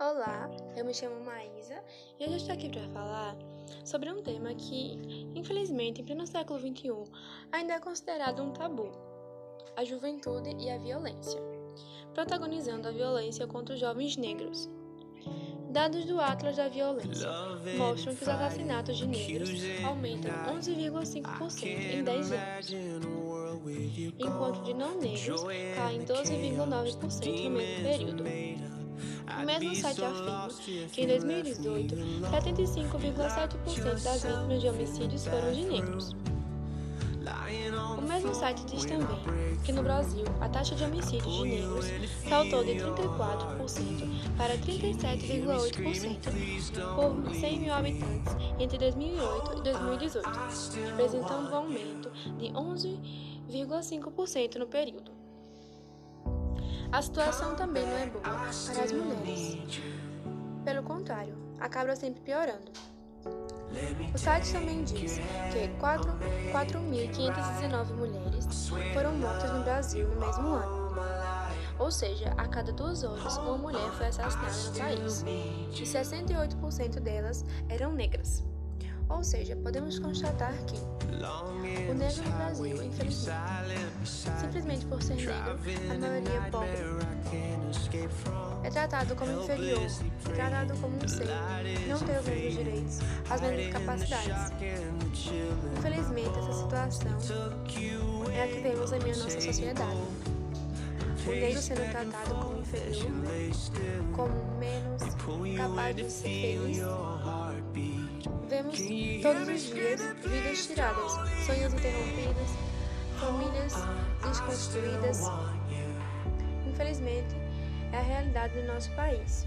Olá, eu me chamo Maísa e hoje estou aqui para falar sobre um tema que, infelizmente, em pleno século XXI, ainda é considerado um tabu: a juventude e a violência, protagonizando a violência contra os jovens negros. Dados do Atlas da Violência mostram que os assassinatos de negros aumentam 11,5% em 10 anos, enquanto de não negros caem 12,9% no mesmo período. O mesmo site afirma que em 2018, 75,7% das vítimas de homicídios foram de negros. O mesmo site diz também que no Brasil a taxa de homicídios de negros saltou de 34% para 37,8% por 100 mil habitantes entre 2008 e 2018, representando um aumento de 11,5% no período. A situação também não é boa para as mulheres. Pelo contrário, acaba sempre piorando. O site também diz que 4.519 mulheres foram mortas no Brasil no mesmo ano. Ou seja, a cada duas horas uma mulher foi assassinada no país, e 68% delas eram negras. Ou seja, podemos constatar que o negro no Brasil, infelizmente, simplesmente por ser negro, a maioria é pobre, é tratado como inferior, é tratado como um ser, não tem os mesmos direitos, as mesmas capacidades. Infelizmente, essa situação é a que vemos em nossa sociedade. O negro sendo tratado como inferior, como menos capaz de ser feliz Vemos todos os dias vidas tiradas, sonhos interrompidos, famílias desconstruídas. Infelizmente, é a realidade do nosso país.